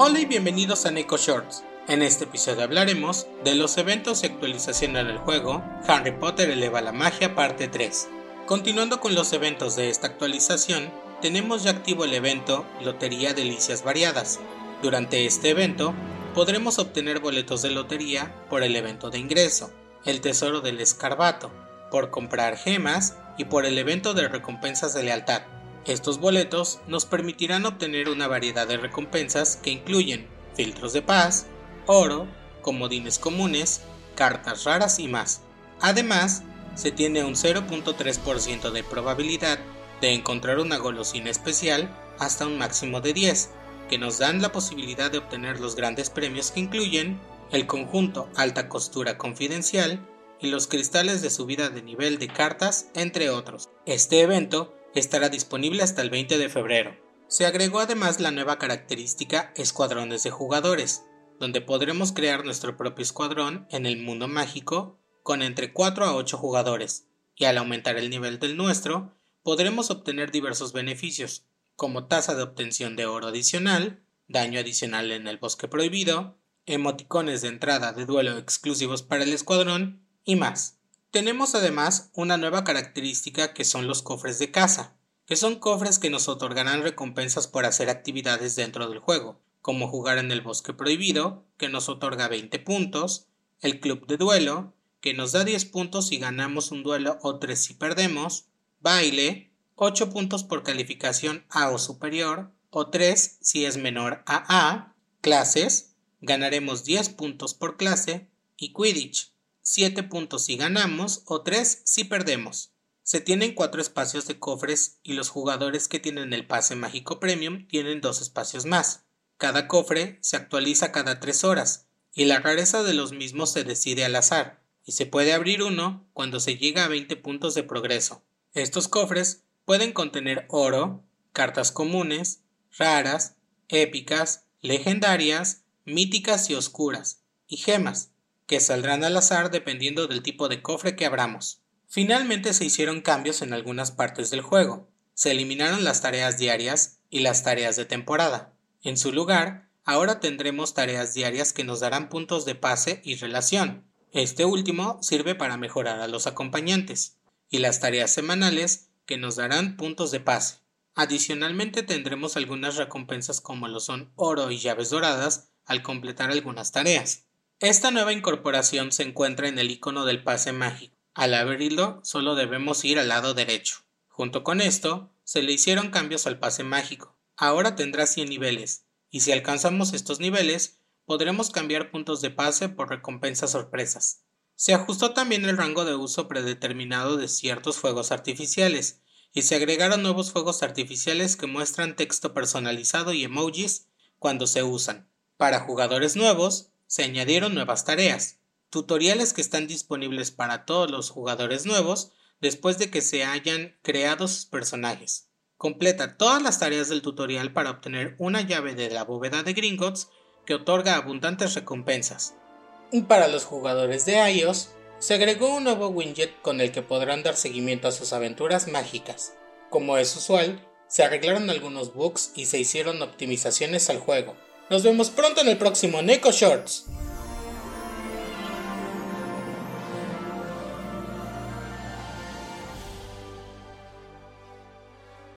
Hola y bienvenidos a Neko Shorts. En este episodio hablaremos de los eventos y actualizaciones del juego Harry Potter eleva la magia parte 3. Continuando con los eventos de esta actualización, tenemos ya activo el evento Lotería Delicias Variadas. Durante este evento podremos obtener boletos de lotería por el evento de ingreso, el Tesoro del Escarbato, por comprar gemas y por el evento de recompensas de lealtad. Estos boletos nos permitirán obtener una variedad de recompensas que incluyen filtros de paz, oro, comodines comunes, cartas raras y más. Además, se tiene un 0.3% de probabilidad de encontrar una golosina especial hasta un máximo de 10, que nos dan la posibilidad de obtener los grandes premios que incluyen el conjunto alta costura confidencial y los cristales de subida de nivel de cartas, entre otros. Este evento estará disponible hasta el 20 de febrero. Se agregó además la nueva característica Escuadrones de Jugadores, donde podremos crear nuestro propio escuadrón en el mundo mágico con entre 4 a 8 jugadores, y al aumentar el nivel del nuestro, podremos obtener diversos beneficios, como tasa de obtención de oro adicional, daño adicional en el bosque prohibido, emoticones de entrada de duelo exclusivos para el escuadrón y más. Tenemos además una nueva característica que son los cofres de casa, que son cofres que nos otorgarán recompensas por hacer actividades dentro del juego, como jugar en el bosque prohibido, que nos otorga 20 puntos, el club de duelo, que nos da 10 puntos si ganamos un duelo o 3 si perdemos, baile, 8 puntos por calificación A o superior, o 3 si es menor a A, clases, ganaremos 10 puntos por clase, y Quidditch, 7 puntos si ganamos o 3 si perdemos. Se tienen 4 espacios de cofres y los jugadores que tienen el pase mágico premium tienen 2 espacios más. Cada cofre se actualiza cada 3 horas y la rareza de los mismos se decide al azar y se puede abrir uno cuando se llega a 20 puntos de progreso. Estos cofres pueden contener oro, cartas comunes, raras, épicas, legendarias, míticas y oscuras, y gemas, que saldrán al azar dependiendo del tipo de cofre que abramos. Finalmente se hicieron cambios en algunas partes del juego. Se eliminaron las tareas diarias y las tareas de temporada. En su lugar, ahora tendremos tareas diarias que nos darán puntos de pase y relación. Este último sirve para mejorar a los acompañantes. Y las tareas semanales que nos darán puntos de pase. Adicionalmente tendremos algunas recompensas como lo son oro y llaves doradas al completar algunas tareas. Esta nueva incorporación se encuentra en el icono del pase mágico. Al abrirlo, solo debemos ir al lado derecho. Junto con esto, se le hicieron cambios al pase mágico. Ahora tendrá 100 niveles, y si alcanzamos estos niveles, podremos cambiar puntos de pase por recompensas sorpresas. Se ajustó también el rango de uso predeterminado de ciertos fuegos artificiales, y se agregaron nuevos fuegos artificiales que muestran texto personalizado y emojis cuando se usan. Para jugadores nuevos, se añadieron nuevas tareas, tutoriales que están disponibles para todos los jugadores nuevos después de que se hayan creado sus personajes. Completa todas las tareas del tutorial para obtener una llave de la bóveda de Gringotts que otorga abundantes recompensas. Y para los jugadores de iOS, se agregó un nuevo widget con el que podrán dar seguimiento a sus aventuras mágicas. Como es usual, se arreglaron algunos bugs y se hicieron optimizaciones al juego, nos vemos pronto en el próximo Neko Shorts.